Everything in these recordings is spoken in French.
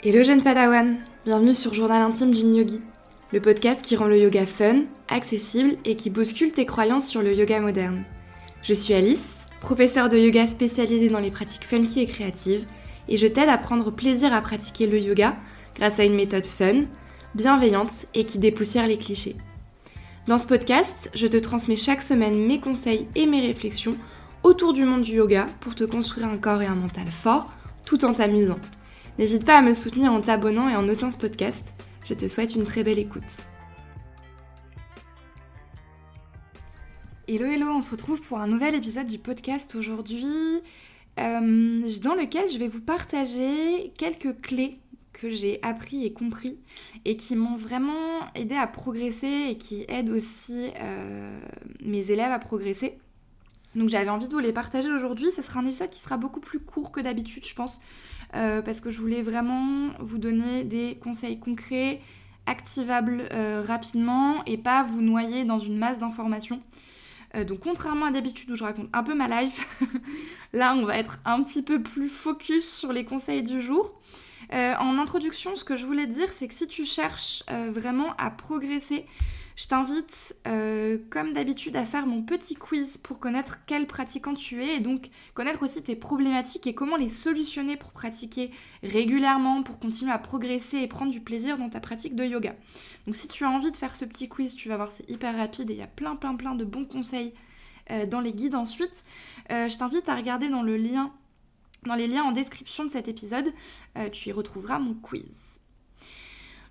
Hello jeune padawan, bienvenue sur Journal intime d'une yogi, le podcast qui rend le yoga fun, accessible et qui bouscule tes croyances sur le yoga moderne. Je suis Alice, professeure de yoga spécialisée dans les pratiques funky et créatives, et je t'aide à prendre plaisir à pratiquer le yoga grâce à une méthode fun, bienveillante et qui dépoussière les clichés. Dans ce podcast, je te transmets chaque semaine mes conseils et mes réflexions autour du monde du yoga pour te construire un corps et un mental fort tout en t'amusant. N'hésite pas à me soutenir en t'abonnant et en notant ce podcast. Je te souhaite une très belle écoute. Hello hello, on se retrouve pour un nouvel épisode du podcast aujourd'hui euh, dans lequel je vais vous partager quelques clés que j'ai appris et compris et qui m'ont vraiment aidé à progresser et qui aident aussi euh, mes élèves à progresser. Donc j'avais envie de vous les partager aujourd'hui. Ce sera un épisode qui sera beaucoup plus court que d'habitude, je pense. Euh, parce que je voulais vraiment vous donner des conseils concrets, activables euh, rapidement et pas vous noyer dans une masse d'informations. Euh, donc contrairement à d'habitude où je raconte un peu ma life, là on va être un petit peu plus focus sur les conseils du jour. en introduction, ce que je voulais dire, c'est que si tu cherches vraiment à progresser je t'invite, euh, comme d'habitude, à faire mon petit quiz pour connaître quel pratiquant tu es et donc connaître aussi tes problématiques et comment les solutionner pour pratiquer régulièrement, pour continuer à progresser et prendre du plaisir dans ta pratique de yoga. Donc si tu as envie de faire ce petit quiz, tu vas voir, c'est hyper rapide et il y a plein plein plein de bons conseils euh, dans les guides ensuite. Euh, je t'invite à regarder dans les liens en description de cet épisode, tu y retrouveras mon quiz.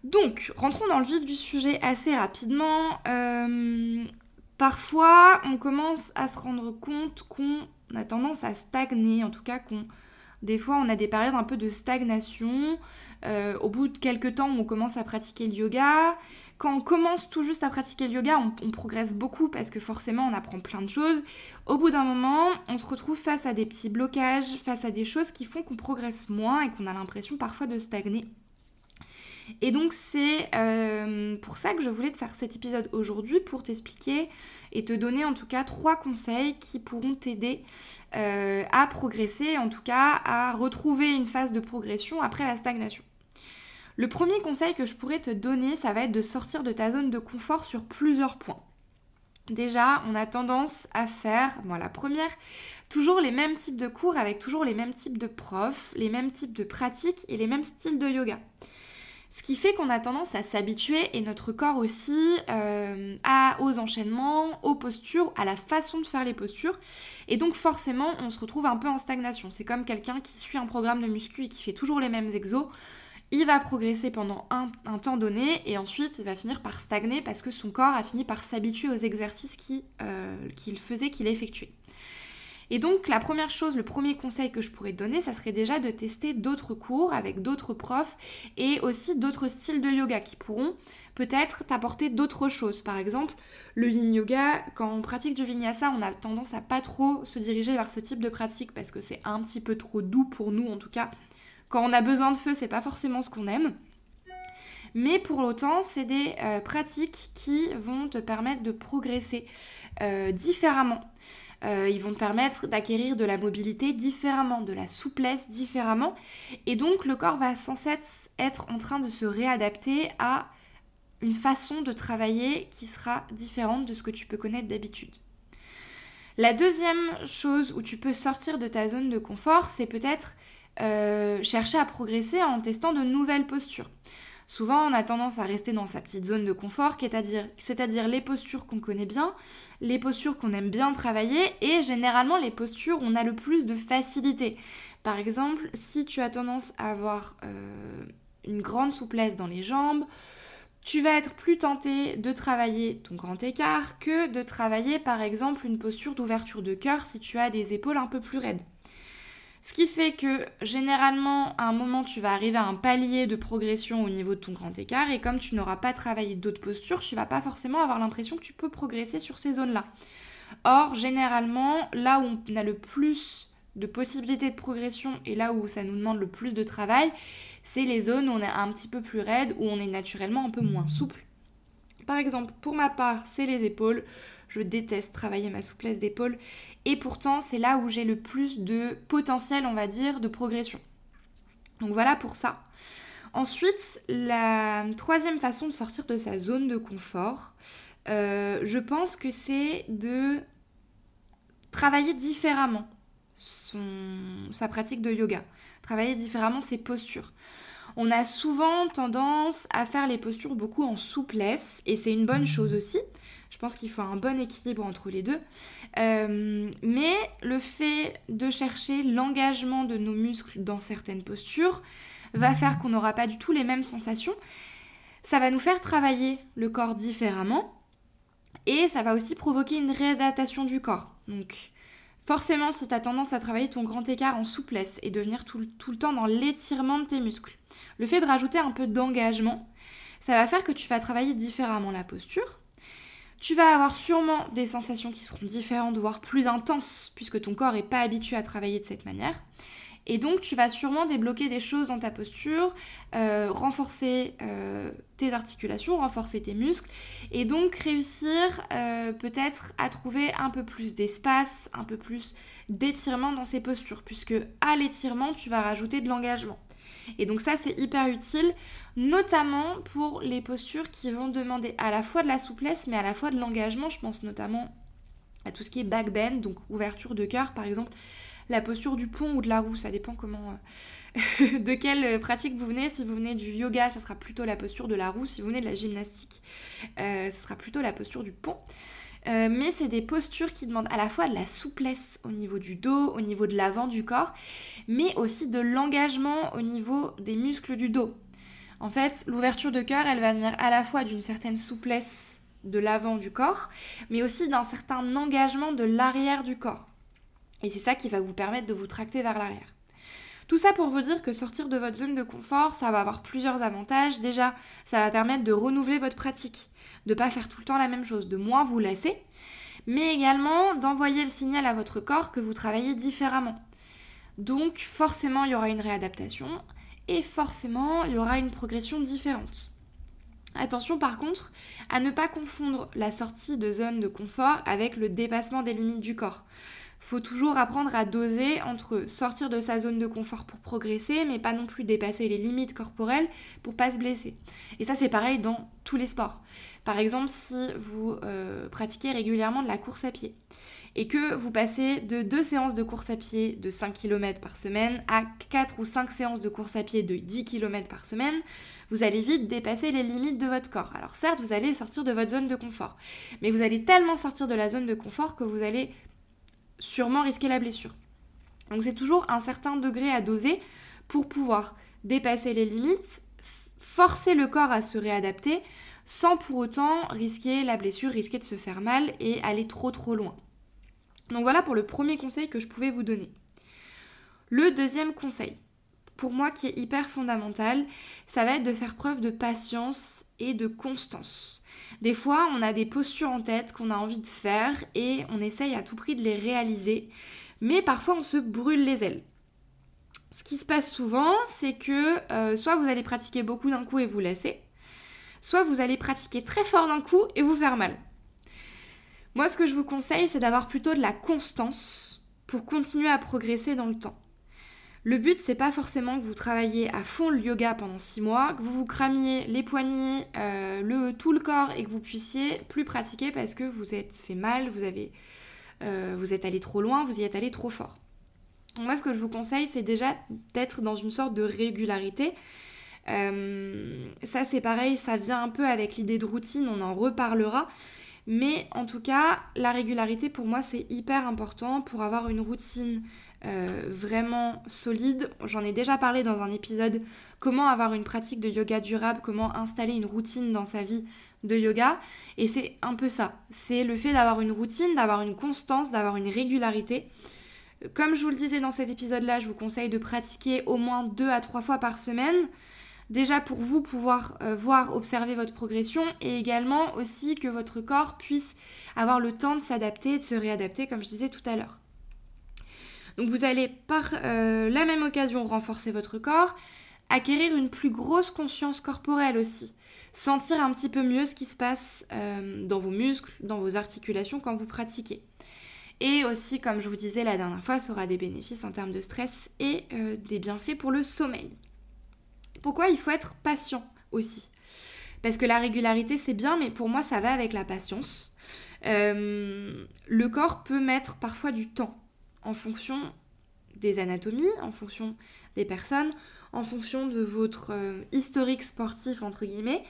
Donc, rentrons dans le vif du sujet assez rapidement. Euh, parfois, on commence à se rendre compte qu'on a tendance à stagner, en tout cas qu'on... Des fois, on a des périodes un peu de stagnation. Euh, au bout de quelques temps, on commence à pratiquer le yoga. Quand on commence tout juste à pratiquer le yoga, on, on, progresse beaucoup parce que forcément, on apprend plein de choses. Au bout d'un moment, on se retrouve face à des petits blocages, face à des choses qui font qu'on progresse moins et qu'on a l'impression parfois de stagner. Et donc c'est euh, pour ça que je voulais te faire cet épisode aujourd'hui pour t'expliquer et te donner en tout cas trois conseils qui pourront t'aider euh, à progresser, en tout cas à retrouver une phase de progression après la stagnation. Le premier conseil que je pourrais te donner, ça va être de sortir de ta zone de confort sur plusieurs points. Déjà, on a tendance à faire, bon, la première, toujours les mêmes types de cours avec toujours les mêmes types de profs, les mêmes types de pratiques et les mêmes styles de yoga. Ce qui fait qu'on a tendance à s'habituer, et notre corps aussi, euh, à, aux enchaînements, aux postures, à la façon de faire les postures. Et donc forcément, on se retrouve un peu en stagnation. C'est comme quelqu'un qui suit un programme de muscu et qui fait toujours les mêmes exos. Il va progresser pendant un, temps donné et ensuite il va finir par stagner parce que son corps a fini par s'habituer aux exercices euh, qu'il faisait, qu'il effectuait. Et donc la première chose, le premier conseil que je pourrais donner, ça serait déjà de tester d'autres cours avec d'autres profs et aussi d'autres styles de yoga qui pourront peut-être t'apporter d'autres choses. Par exemple, le yin yoga, quand on pratique du vinyasa, on a tendance à pas trop se diriger vers ce type de pratique parce que c'est un petit peu trop doux pour nous en tout cas. Quand on a besoin de feu, c'est pas forcément ce qu'on aime. Mais pour autant, c'est des euh, pratiques qui vont te permettre de progresser euh, différemment. Euh, ils vont te permettre d'acquérir de la mobilité différemment, de la souplesse différemment. Et donc le corps va sans cesse être en train de se réadapter à une façon de travailler qui sera différente de ce que tu peux connaître d'habitude. La deuxième chose où tu peux sortir de ta zone de confort, c'est peut-être euh, chercher à progresser en testant de nouvelles postures. Souvent, on a tendance à rester dans sa petite zone de confort, c'est-à-dire les postures qu'on connaît bien, les postures qu'on aime bien travailler et généralement les postures où on a le plus de facilité. Par exemple, si tu as tendance à avoir euh, une grande souplesse dans les jambes, tu vas être plus tenté de travailler ton grand écart que de travailler par exemple une posture d'ouverture de cœur si tu as des épaules un peu plus raides. Ce qui fait que généralement, à un moment, tu vas arriver à un palier de progression au niveau de ton grand écart et comme tu n'auras pas travaillé d'autres postures, tu vas pas forcément avoir l'impression que tu peux progresser sur ces zones-là. Or, généralement, là où on a le plus de possibilités de progression et là où ça nous demande le plus de travail, c'est les zones où on est un petit peu plus raide, où on est naturellement un peu moins souple. Par exemple, pour ma part, c'est les épaules. Je déteste travailler ma souplesse d'épaule. Et pourtant, c'est là où j'ai le plus de potentiel, on va dire, de progression. Donc voilà pour ça. Ensuite, la troisième façon de sortir de sa zone de confort, euh, je pense que c'est de travailler différemment sa pratique de yoga, travailler différemment ses postures. On a souvent tendance à faire les postures beaucoup en souplesse et c'est une bonne chose aussi. Je pense qu'il faut un bon équilibre entre les deux. Euh, mais le fait de chercher l'engagement de nos muscles dans certaines postures va faire qu'on n'aura pas du tout les mêmes sensations. Ça va nous faire travailler le corps différemment et ça va aussi provoquer une réadaptation du corps. Donc forcément, si tu as tendance à travailler ton grand écart en souplesse et de venir tout, tout le temps dans l'étirement de tes muscles, le fait de rajouter un peu d'engagement, ça va faire que tu vas travailler différemment la posture. Tu vas avoir sûrement des sensations qui seront différentes, voire plus intenses, puisque ton corps n'est pas habitué à travailler de cette manière. Et donc, tu vas sûrement débloquer des choses dans ta posture, euh, renforcer euh, tes articulations, renforcer tes muscles, et donc réussir euh, peut-être à trouver un peu plus d'espace, un peu plus d'étirement dans ces postures, puisque à l'étirement, tu vas rajouter de l'engagement. Et donc ça, c'est hyper utile, notamment pour les postures qui vont demander à la fois de la souplesse, mais à la fois de l'engagement. Je pense notamment à tout ce qui est back bend, donc ouverture de cœur, par exemple la posture du pont ou de la roue, ça dépend comment, euh, de quelle pratique vous venez. Si vous venez du yoga, ça sera plutôt la posture de la roue. Si vous venez de la gymnastique, euh, ça sera plutôt la posture du pont. Euh, mais c'est des postures qui demandent à la fois de la souplesse au niveau du dos, au niveau de l'avant du corps, mais aussi de l'engagement au niveau des muscles du dos. En fait, l'ouverture de cœur, elle va venir à la fois d'une certaine souplesse de l'avant du corps, mais aussi d'un certain engagement de l'arrière du corps. Et c'est ça qui va vous permettre de vous tracter vers l'arrière. Tout ça pour vous dire que sortir de votre zone de confort, ça va avoir plusieurs avantages. Déjà, ça va permettre de renouveler votre pratique, de ne pas faire tout le temps la même chose, de moins vous lasser, mais également d'envoyer le signal à votre corps que vous travaillez différemment. Donc forcément, il y aura une réadaptation et forcément, il y aura une progression différente. Attention par contre à ne pas confondre la sortie de zone de confort avec le dépassement des limites du corps faut toujours apprendre à doser entre sortir de sa zone de confort pour progresser, mais pas non plus dépasser les limites corporelles pour pas se blesser. Et ça, c'est pareil dans tous les sports. Par exemple, si vous euh, pratiquez régulièrement de la course à pied et que vous passez de deux séances de course à pied de 5 km par semaine à 4 ou 5 séances de course à pied de 10 km par semaine, vous allez vite dépasser les limites de votre corps. Alors certes, vous allez sortir de votre zone de confort, mais vous allez tellement sortir de la zone de confort que vous allez sûrement risquer la blessure. Donc c'est toujours un certain degré à doser pour pouvoir dépasser les limites, forcer le corps à se réadapter sans pour autant risquer la blessure, risquer de se faire mal et aller trop trop loin. Donc voilà pour le premier conseil que je pouvais vous donner. Le deuxième conseil, pour moi qui est hyper fondamental, ça va être de faire preuve de patience et de constance. Des fois, on a des postures en tête qu'on a envie de faire et on essaye à tout prix de les réaliser, mais parfois on se brûle les ailes. Ce qui se passe souvent, c'est que euh, soit vous allez pratiquer beaucoup d'un coup et vous laisser, soit vous allez pratiquer très fort d'un coup et vous faire mal. Moi, ce que je vous conseille, c'est d'avoir plutôt de la constance pour continuer à progresser dans le temps. Le but, c'est pas forcément que vous travailliez à fond le yoga pendant 6 mois, que vous vous cramiez les poignets, euh, tout le corps et que vous puissiez plus pratiquer parce que vous êtes fait mal, vous, avez, euh, vous êtes allé trop loin, vous y êtes allé trop fort. moi, ce que je vous conseille, c'est déjà d'être dans une sorte de régularité. Euh, ça, c'est pareil, ça vient un peu avec l'idée de routine, on en reparlera. Mais en tout cas, la régularité pour moi c'est hyper important pour avoir une routine euh, vraiment solide. J'en ai déjà parlé dans un épisode comment avoir une pratique de yoga durable, comment installer une routine dans sa vie de yoga. Et c'est un peu ça. C'est le fait d'avoir une routine, d'avoir une constance, d'avoir une régularité. Comme je vous le disais dans cet épisode-là, je vous conseille de pratiquer au moins deux à trois fois par semaine. Déjà pour vous pouvoir euh, voir, observer votre progression et également aussi que votre corps puisse avoir le temps de s'adapter, de se réadapter comme je disais tout à l'heure. Donc vous allez par euh, la même occasion renforcer votre corps, acquérir une plus grosse conscience corporelle aussi, sentir un petit peu mieux ce qui se passe euh, dans vos muscles, dans vos articulations quand vous pratiquez. Et aussi, comme je vous disais la dernière fois, ça aura des bénéfices en termes de stress et des bienfaits pour le sommeil. Pourquoi il faut être patient aussi? Parce que la régularité c'est bien, mais pour moi ça va avec la patience. Euh, le corps peut mettre parfois du temps en fonction des anatomies, en fonction des personnes, en fonction de votre euh, historique sportif, entre guillemets.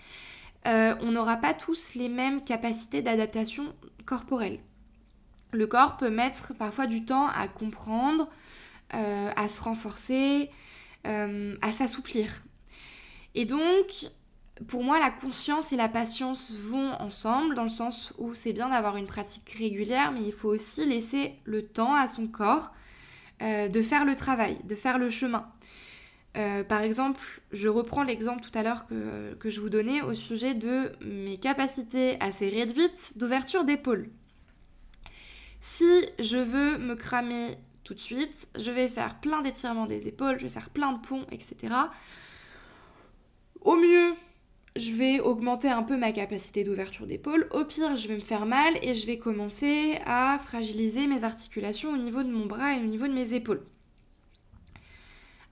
Euh, on n'aura pas tous les mêmes capacités d'adaptation corporelle. Le corps peut mettre parfois du temps à comprendre, à se renforcer, à s'assouplir. Et donc, pour moi, la conscience et la patience vont ensemble, dans le sens où c'est bien d'avoir une pratique régulière, mais il faut aussi laisser le temps à son corps euh, de faire le travail, de faire le chemin. Euh, par exemple, je reprends l'exemple tout à l'heure que, que, je vous donnais au sujet de mes capacités assez réduites d'ouverture d'épaule. Si je veux me cramer tout de suite, je vais faire plein d'étirements des épaules, je vais faire plein de ponts, etc. Au mieux, je vais augmenter un peu ma capacité d'ouverture d'épaule. Au pire, je vais me faire mal et je vais commencer à fragiliser mes articulations au niveau de mon bras et au niveau de mes épaules.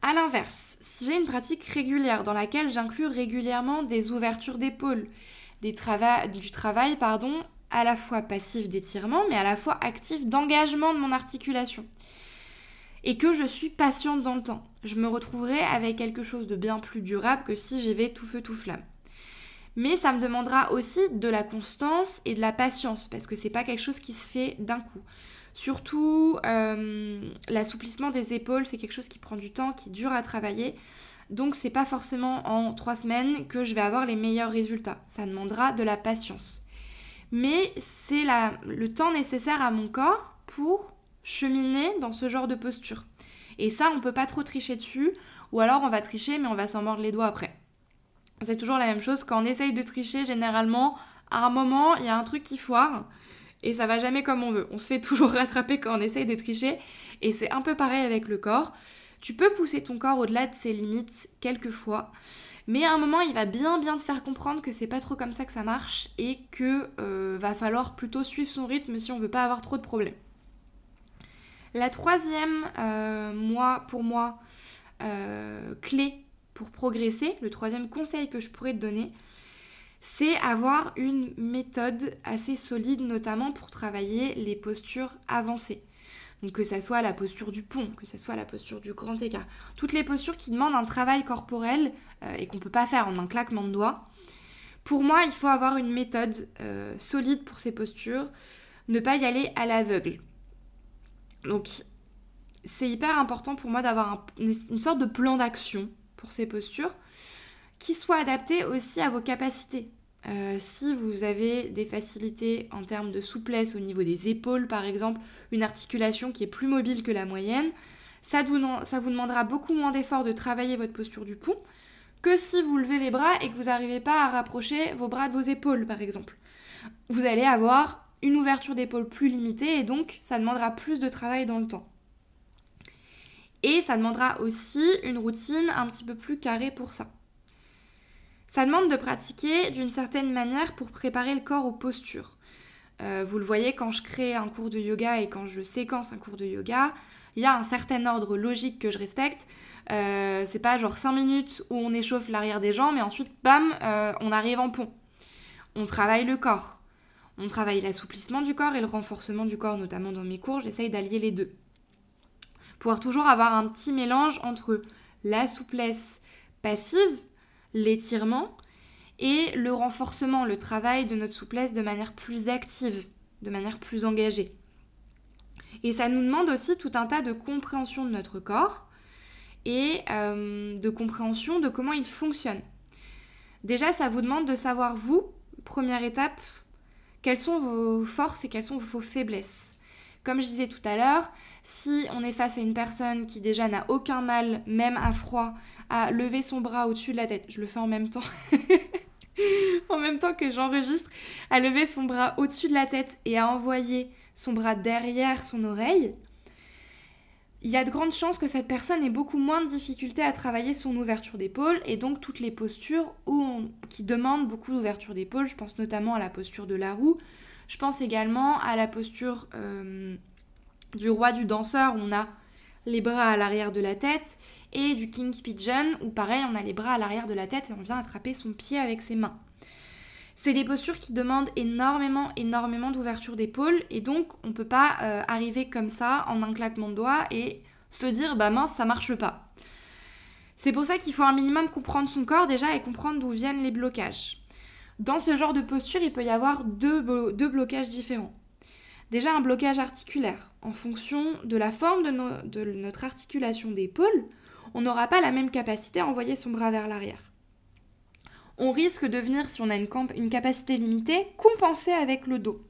A l'inverse, si j'ai une pratique régulière dans laquelle j'inclus régulièrement des ouvertures d'épaule, du travail pardon, à la fois passif d'étirement, mais à la fois actif d'engagement de mon articulation, et que je suis patiente dans le temps, je me retrouverai avec quelque chose de bien plus durable que si j'y vais tout feu tout flamme. Mais ça me demandera aussi de la constance et de la patience parce que c'est pas quelque chose qui se fait d'un coup. Surtout, euh, l'assouplissement des épaules, c'est quelque chose qui prend du temps, qui dure à travailler. Donc, c'est pas forcément en trois semaines que je vais avoir les meilleurs résultats. Ça demandera de la patience. Mais c'est le temps nécessaire à mon corps pour cheminer dans ce genre de posture. Et ça, on peut pas trop tricher dessus, ou alors on va tricher, mais on va s'en mordre les doigts après. C'est toujours la même chose. Quand on essaye de tricher, généralement, à un moment, il y a un truc qui foire et ça va jamais comme on veut. On se fait toujours rattraper quand on essaye de tricher et c'est un peu pareil avec le corps. Tu peux pousser ton corps au-delà de ses limites quelquefois, mais à un moment, il va bien bien te faire comprendre que c'est pas trop comme ça que ça marche et que euh, va falloir plutôt suivre son rythme si on veut pas avoir trop de problèmes. La troisième, euh, moi, pour moi, euh, clé pour progresser, le troisième conseil que je pourrais te donner, c'est avoir une méthode assez solide, notamment pour travailler les postures avancées. Donc que ça soit la posture du pont, que ça soit la posture du grand écart. Toutes les postures qui demandent un travail corporel euh, et qu'on ne peut pas faire en un claquement de doigts. Pour moi, il faut avoir une méthode euh, solide pour ces postures, ne pas y aller à l'aveugle. Donc c'est hyper important pour moi d'avoir une sorte de plan d'action ces postures, qui soient adaptées aussi à vos capacités. Euh, si vous avez des facilités en termes de souplesse au niveau des épaules, par exemple, une articulation qui est plus mobile que la moyenne, ça vous, ça vous demandera beaucoup moins d'efforts de travailler votre posture du pont que si vous levez les bras et que vous n'arrivez pas à rapprocher vos bras de vos épaules, par exemple. Vous allez avoir une ouverture d'épaule plus limitée et donc ça demandera plus de travail dans le temps. Et ça demandera aussi une routine un petit peu plus carrée pour ça. Ça demande de pratiquer d'une certaine manière pour préparer le corps aux postures. Euh, vous le voyez quand je crée un cours de yoga et quand je séquence un cours de yoga, il y a un certain ordre logique que je respecte. Euh, c'est pas genre 5 minutes où on échauffe l'arrière des jambes et ensuite, bam, euh, on arrive en pont. On travaille le corps. On travaille l'assouplissement du corps et le renforcement du corps, notamment dans mes cours, j'essaye d'allier les deux toujours avoir un petit mélange entre la souplesse passive, l'étirement, et le renforcement, le travail de notre souplesse de manière plus active, de manière plus engagée. Et ça nous demande aussi tout un tas de compréhension de notre corps et euh, de compréhension de comment il fonctionne. Déjà, ça vous demande de savoir, vous, première étape, quelles sont vos forces et quelles sont vos faiblesses. Comme je disais tout à l'heure, si on est face à une personne qui déjà n'a aucun mal, même à froid, à lever son bras au-dessus de la tête, je le fais en même temps, en même temps que j'enregistre, à lever son bras au-dessus de la tête et à envoyer son bras derrière son oreille, il y a de grandes chances que cette personne ait beaucoup moins de difficultés à travailler son ouverture d'épaule et donc toutes les postures qui demandent beaucoup d'ouverture d'épaule. Je pense notamment à la posture de la roue, je pense également à la posture euh, du roi du danseur. On a les bras à l'arrière de la tête, et du king pigeon, où pareil, on a les bras à l'arrière de la tête et on vient attraper son pied avec ses mains. C'est des postures qui demandent énormément, énormément d'ouverture d'épaule, et donc on ne peut pas euh, arriver comme ça en un claquement de doigts et se dire bah mince, ça marche pas. C'est pour ça qu'il faut un minimum comprendre son corps déjà et comprendre d'où viennent les blocages. Dans ce genre de posture, il peut y avoir deux, blocages différents. Déjà un blocage articulaire. En fonction de la forme de, notre articulation d'épaule, on n'aura pas la même capacité à envoyer son bras vers l'arrière. On risque de venir, si on a une, une capacité limitée, compenser avec le dos.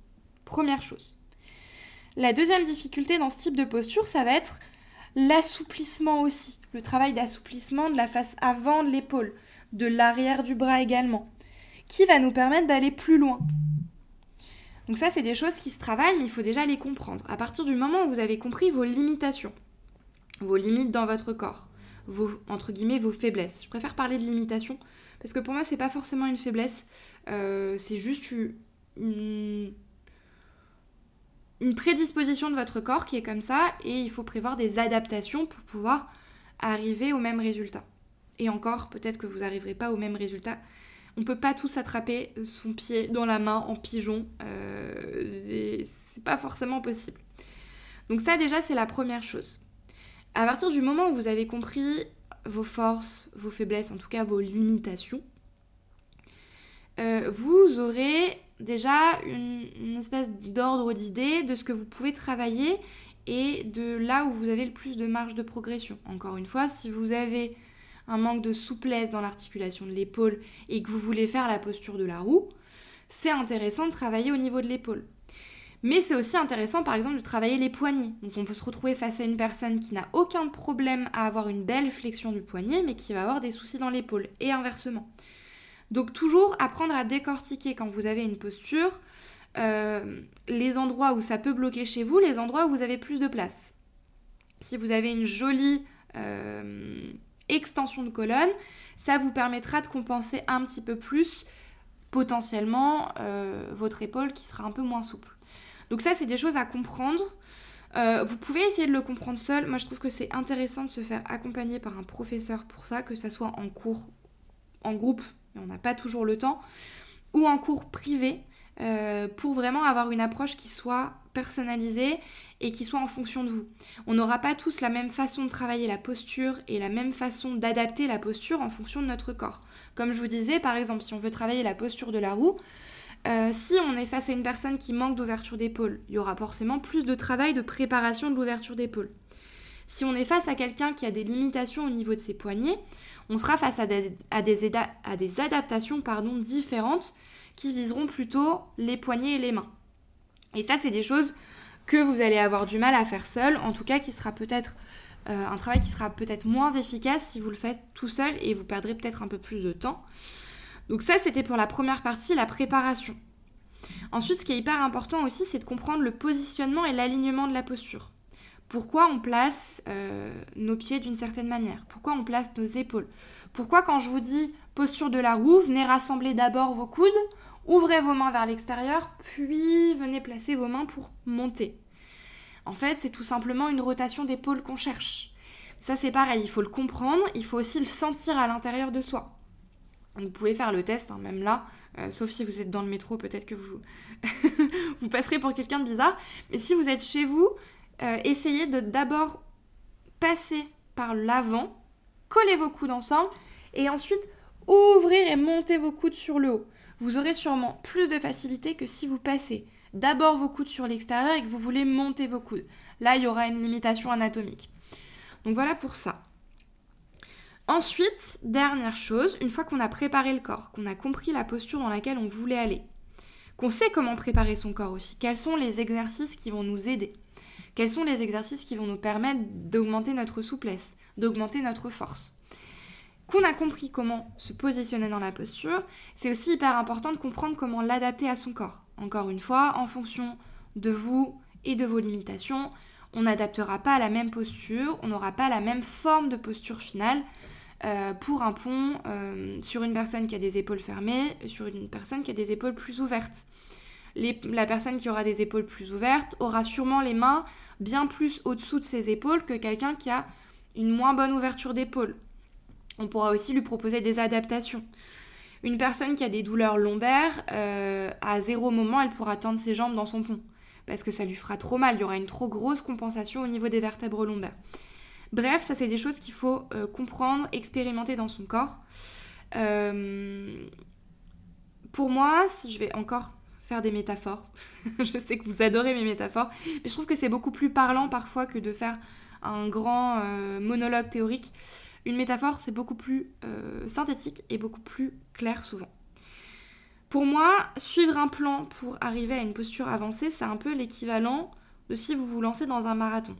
Première chose. La deuxième difficulté dans ce type de posture, ça va être l'assouplissement aussi. Le travail d'assouplissement de la face avant de l'épaule, de l'arrière du bras également qui va nous permettre d'aller plus loin. Donc ça, c'est des choses qui se travaillent, mais il faut déjà les comprendre. À partir du moment où vous avez compris vos limitations, vos limites dans votre corps, vos, entre guillemets, vos faiblesses. Je préfère parler de limitations, parce que pour moi, c'est pas forcément une faiblesse, euh, c'est juste une, une prédisposition de votre corps qui est comme ça, et il faut prévoir des adaptations pour pouvoir arriver au même résultat. Et encore, peut-être que vous n'arriverez pas au même résultat on peut pas tous attraper son pied dans la main en pigeon. Euh, c'est pas forcément possible. Donc ça déjà c'est la première chose. À partir du moment où vous avez compris vos forces, vos faiblesses, en tout cas vos limitations, euh, vous aurez déjà une, espèce d'ordre d'idée de ce que vous pouvez travailler et de là où vous avez le plus de marge de progression. Encore une fois, si vous avez un manque de souplesse dans l'articulation de l'épaule et que vous voulez faire la posture de la roue, c'est intéressant de travailler au niveau de l'épaule. Mais c'est aussi intéressant par exemple de travailler les poignets. Donc on peut se retrouver face à une personne qui n'a aucun problème à avoir une belle flexion du poignet mais qui va avoir des soucis dans l'épaule et inversement. Donc toujours apprendre à décortiquer quand vous avez une posture, euh, les endroits où ça peut bloquer chez vous, les endroits où vous avez plus de place. Si vous avez une jolie euh, extension de colonne, ça vous permettra de compenser un petit peu plus potentiellement euh, votre épaule qui sera un peu moins souple. Donc ça, c'est des choses à comprendre. Euh, vous pouvez essayer de le comprendre seul. Moi, je trouve que c'est intéressant de se faire accompagner par un professeur pour ça, que ça soit en cours, en groupe, mais on n'a pas toujours le temps, ou en cours privé, euh, pour vraiment avoir une approche qui soit personnalisée et qui soit en fonction de vous. On n'aura pas tous la même façon de travailler la posture et la même façon d'adapter la posture en fonction de notre corps. Comme je vous disais, par exemple, si on veut travailler la posture de la roue, euh, si on est face à une personne qui manque d'ouverture d'épaule, il y aura forcément plus de travail de préparation de l'ouverture d'épaule. Si on est face à quelqu'un qui a des limitations au niveau de ses poignets, on sera face à des, à des, adaptations différentes qui viseront plutôt les poignets et les mains. Et ça, c'est des choses que vous allez avoir du mal à faire seul, en tout cas qui sera peut-être euh, un travail qui sera peut-être moins efficace si vous le faites tout seul et vous perdrez peut-être un peu plus de temps. Donc ça c'était pour la première partie, la préparation. Ensuite ce qui est hyper important aussi c'est de comprendre le positionnement et l'alignement de la posture. Pourquoi on place euh, nos pieds d'une certaine manière? Pourquoi on place nos épaules? Pourquoi quand je vous dis posture de la roue, venez rassembler d'abord vos coudes Ouvrez vos mains vers l'extérieur, puis venez placer vos mains pour monter. En fait, c'est tout simplement une rotation d'épaule qu'on cherche. Ça, c'est pareil, il faut le comprendre, il faut aussi le sentir à l'intérieur de soi. Vous pouvez faire le test, hein, même là, euh, sauf si vous êtes dans le métro, peut-être que vous, vous passerez pour quelqu'un de bizarre. Mais si vous êtes chez vous, euh, essayez de d'abord passer par l'avant, coller vos coudes ensemble, et ensuite ouvrir et monter vos coudes sur le haut vous aurez sûrement plus de facilité que si vous passez d'abord vos coudes sur l'extérieur et que vous voulez monter vos coudes. Là, il y aura une limitation anatomique. Donc voilà pour ça. Ensuite, dernière chose, une fois qu'on a préparé le corps, qu'on a compris la posture dans laquelle on voulait aller, qu'on sait comment préparer son corps aussi, quels sont les exercices qui vont nous aider, quels sont les exercices qui vont nous permettre d'augmenter notre souplesse, d'augmenter notre force qu'on a compris comment se positionner dans la posture, c'est aussi hyper important de comprendre comment l'adapter à son corps. Encore une fois, en fonction de vous et de vos limitations, on n'adaptera pas à la même posture, on n'aura pas la même forme de posture finale euh, pour un pont euh, sur une personne qui a des épaules fermées, sur une personne qui a des épaules plus ouvertes. la personne qui aura des épaules plus ouvertes aura sûrement les mains bien plus au-dessous de ses épaules que quelqu'un qui a une moins bonne ouverture d'épaule. On pourra aussi lui proposer des adaptations. Une personne qui a des douleurs lombaires, euh, à zéro moment, elle pourra tendre ses jambes dans son pont. Parce que ça lui fera trop mal, il y aura une trop grosse compensation au niveau des vertèbres lombaires. Bref, ça c'est des choses qu'il faut euh, comprendre, expérimenter dans son corps. Euh, pour moi, je vais encore faire des métaphores. je sais que vous adorez mes métaphores, mais je trouve que c'est beaucoup plus parlant parfois que de faire un grand monologue théorique. Une métaphore, c'est beaucoup plus euh, synthétique et beaucoup plus clair souvent. Pour moi, suivre un plan pour arriver à une posture avancée, c'est un peu l'équivalent de si vous vous lancez dans un marathon.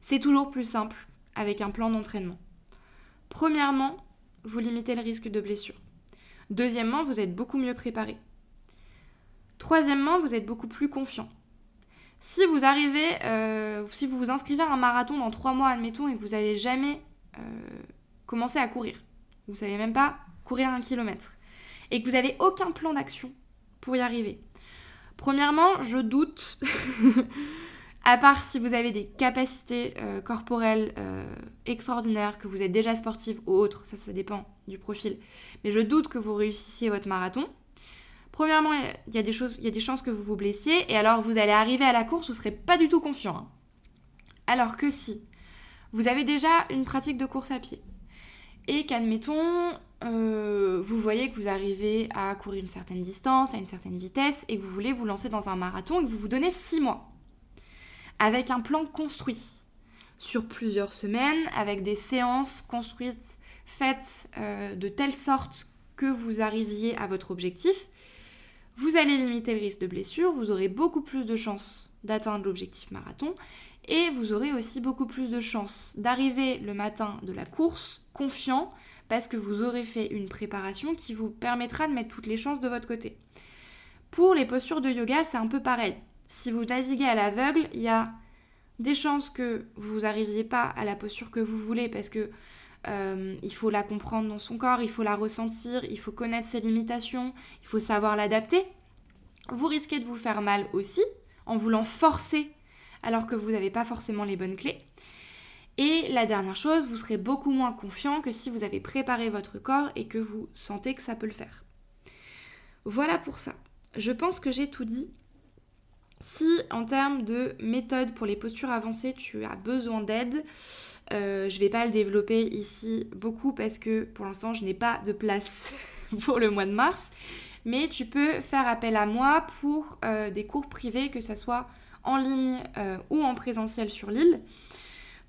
C'est toujours plus simple avec un plan d'entraînement. Premièrement, vous limitez le risque de blessure. Deuxièmement, vous êtes beaucoup mieux préparé. Troisièmement, vous êtes beaucoup plus confiant. Si vous arrivez, euh, si vous vous inscrivez à un marathon dans trois mois, admettons, et que vous n'avez jamais euh, commencer à courir. Vous savez même pas courir un kilomètre. Et que vous n'avez aucun plan d'action pour y arriver. Premièrement, je doute, à part si vous avez des capacités euh, corporelles euh, extraordinaires, que vous êtes déjà sportive ou autre, ça ça dépend du profil, mais je doute que vous réussissiez votre marathon. Premièrement, il y a des chances que vous vous blessiez, et alors vous allez arriver à la course, vous serez pas du tout confiant. Hein. Alors que si vous avez déjà une pratique de course à pied. Et qu'admettons, euh, vous voyez que vous arrivez à courir une certaine distance, à une certaine vitesse, et que vous voulez vous lancer dans un marathon et que vous vous donnez 6 mois, avec un plan construit sur plusieurs semaines, avec des séances construites, faites euh, de telle sorte que vous arriviez à votre objectif, vous allez limiter le risque de blessure, vous aurez beaucoup plus de chances d'atteindre l'objectif marathon, et vous aurez aussi beaucoup plus de chances d'arriver le matin de la course confiant parce que vous aurez fait une préparation qui vous permettra de mettre toutes les chances de votre côté. Pour les postures de yoga, c'est un peu pareil. Si vous naviguez à l'aveugle, il y a des chances que vous n'arriviez pas à la posture que vous voulez parce que euh, il faut la comprendre dans son corps, il faut la ressentir, il faut connaître ses limitations, il faut savoir l'adapter. Vous risquez de vous faire mal aussi en voulant forcer alors que vous n'avez pas forcément les bonnes clés. Et la dernière chose, vous serez beaucoup moins confiant que si vous avez préparé votre corps et que vous sentez que ça peut le faire. Voilà pour ça. Je pense que j'ai tout dit. Si en termes de méthode pour les postures avancées, tu as besoin d'aide, euh, je ne vais pas le développer ici beaucoup parce que pour l'instant, je n'ai pas de place pour le mois de mars. Mais tu peux faire appel à moi pour euh, des cours privés, que ce soit en ligne euh, ou en présentiel sur l'île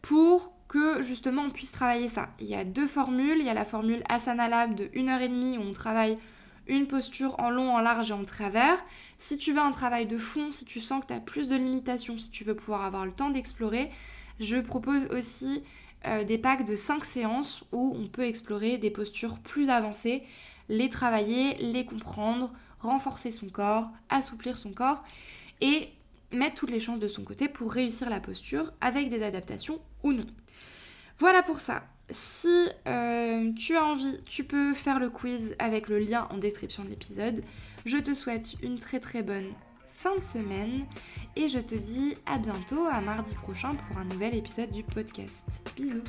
pour que justement on puisse travailler ça. Il y a deux formules, il y a la formule Asana Lab de 1h30 où on travaille une posture en long, en large et en travers. Si tu veux un travail de fond, si tu sens que tu as plus de limitations, si tu veux pouvoir avoir le temps d'explorer, je propose aussi euh, des packs de 5 séances où on peut explorer des postures plus avancées, les travailler, les comprendre, renforcer son corps, assouplir son corps et mettre toutes les chances de son côté pour réussir la posture avec des adaptations ou non. Voilà pour ça. Si euh, tu as envie, tu peux faire le quiz avec le lien en description de l'épisode. Je te souhaite une très très bonne de semaine et je te dis à bientôt, à mardi prochain pour un nouvel épisode du podcast. Bisous